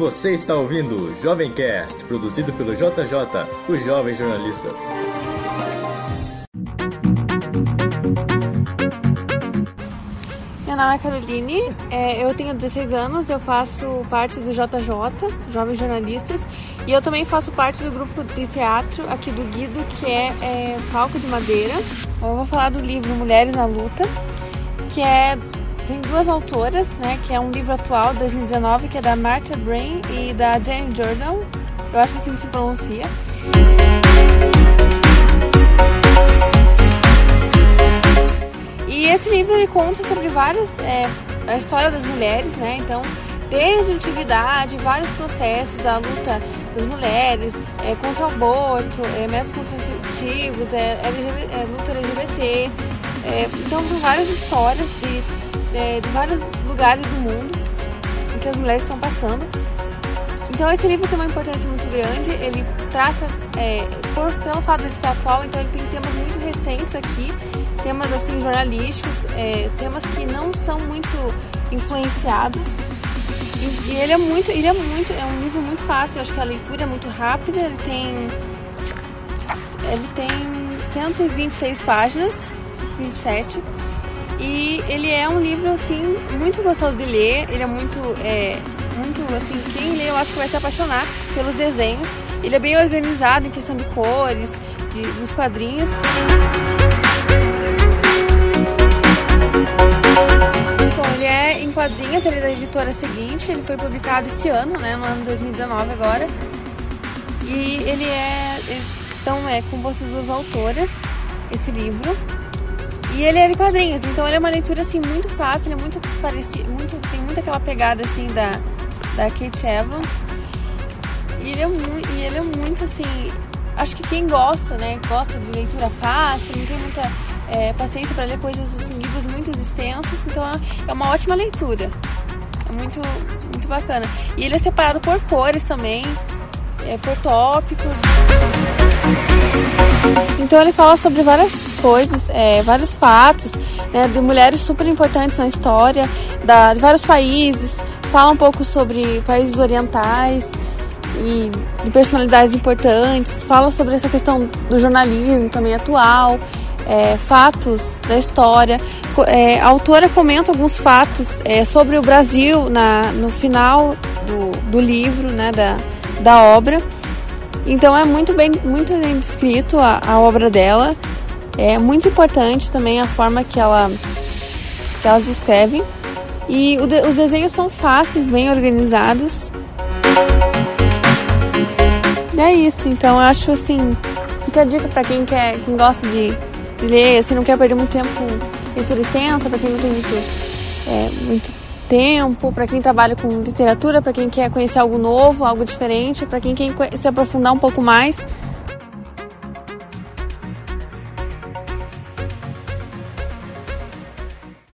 Você está ouvindo o Jovemcast, produzido pelo JJ, os Jovens Jornalistas. Meu nome é Caroline, é, eu tenho 16 anos, eu faço parte do JJ, Jovens Jornalistas, e eu também faço parte do grupo de teatro aqui do Guido, que é, é Palco de Madeira. Eu vou falar do livro Mulheres na Luta, que é tem duas autoras, né, que é um livro atual, 2019, que é da Martha Brain e da Jane Jordan. Eu acho que assim se pronuncia. E esse livro ele conta sobre várias é, a história das mulheres, né? Então, desde a antiguidade, vários processos da luta das mulheres é, contra o aborto, é, métodos contraceptivos, é, LGBT, é, luta LGBT. É, então, são várias histórias de é, de vários lugares do mundo que as mulheres estão passando. Então esse livro tem uma importância muito grande, ele trata, é, por, pelo fato de ser atual, então ele tem temas muito recentes aqui, temas assim jornalísticos, é, temas que não são muito influenciados. E, e, ele é muito, ele é muito, é um livro muito fácil, eu acho que a leitura é muito rápida, ele tem ele tem 126 páginas, 27 e ele é um livro, assim, muito gostoso de ler. Ele é muito, é, muito, assim, quem lê eu acho que vai se apaixonar pelos desenhos. Ele é bem organizado em questão de cores, de, dos quadrinhos. Ele é em quadrinhos, ele é da editora seguinte, ele foi publicado esse ano, né, no ano 2019 agora. E ele é, então é com vocês duas autoras, esse livro. E ele é de quadrinhos, então ele é uma leitura assim muito fácil, ele é muito parecido, muito, tem muito aquela pegada assim da, da Kate Evans. E ele, é muito, e ele é muito assim. Acho que quem gosta, né? Gosta de leitura fácil, não tem muita é, paciência para ler coisas assim, livros muito extensos, então é, é uma ótima leitura. É muito, muito bacana. E ele é separado por cores também, é, por tópicos. Então ele fala sobre várias coisas, é, vários fatos, né, de mulheres super importantes na história, da, de vários países, fala um pouco sobre países orientais e de personalidades importantes, fala sobre essa questão do jornalismo também atual, é, fatos da história. É, a autora comenta alguns fatos é, sobre o Brasil na, no final do, do livro, né, da, da obra. Então é muito bem, muito bem descrito a, a obra dela. É muito importante também a forma que, ela, que elas escrevem. E de, os desenhos são fáceis, bem organizados. E é isso, então eu acho assim, fica a dica para quem quer, quem gosta de, ler, assim, não quer perder muito tempo com leitura extensa, para quem não tem muito, é, muito tempo, para quem trabalha com literatura, para quem quer conhecer algo novo, algo diferente, para quem quer se aprofundar um pouco mais.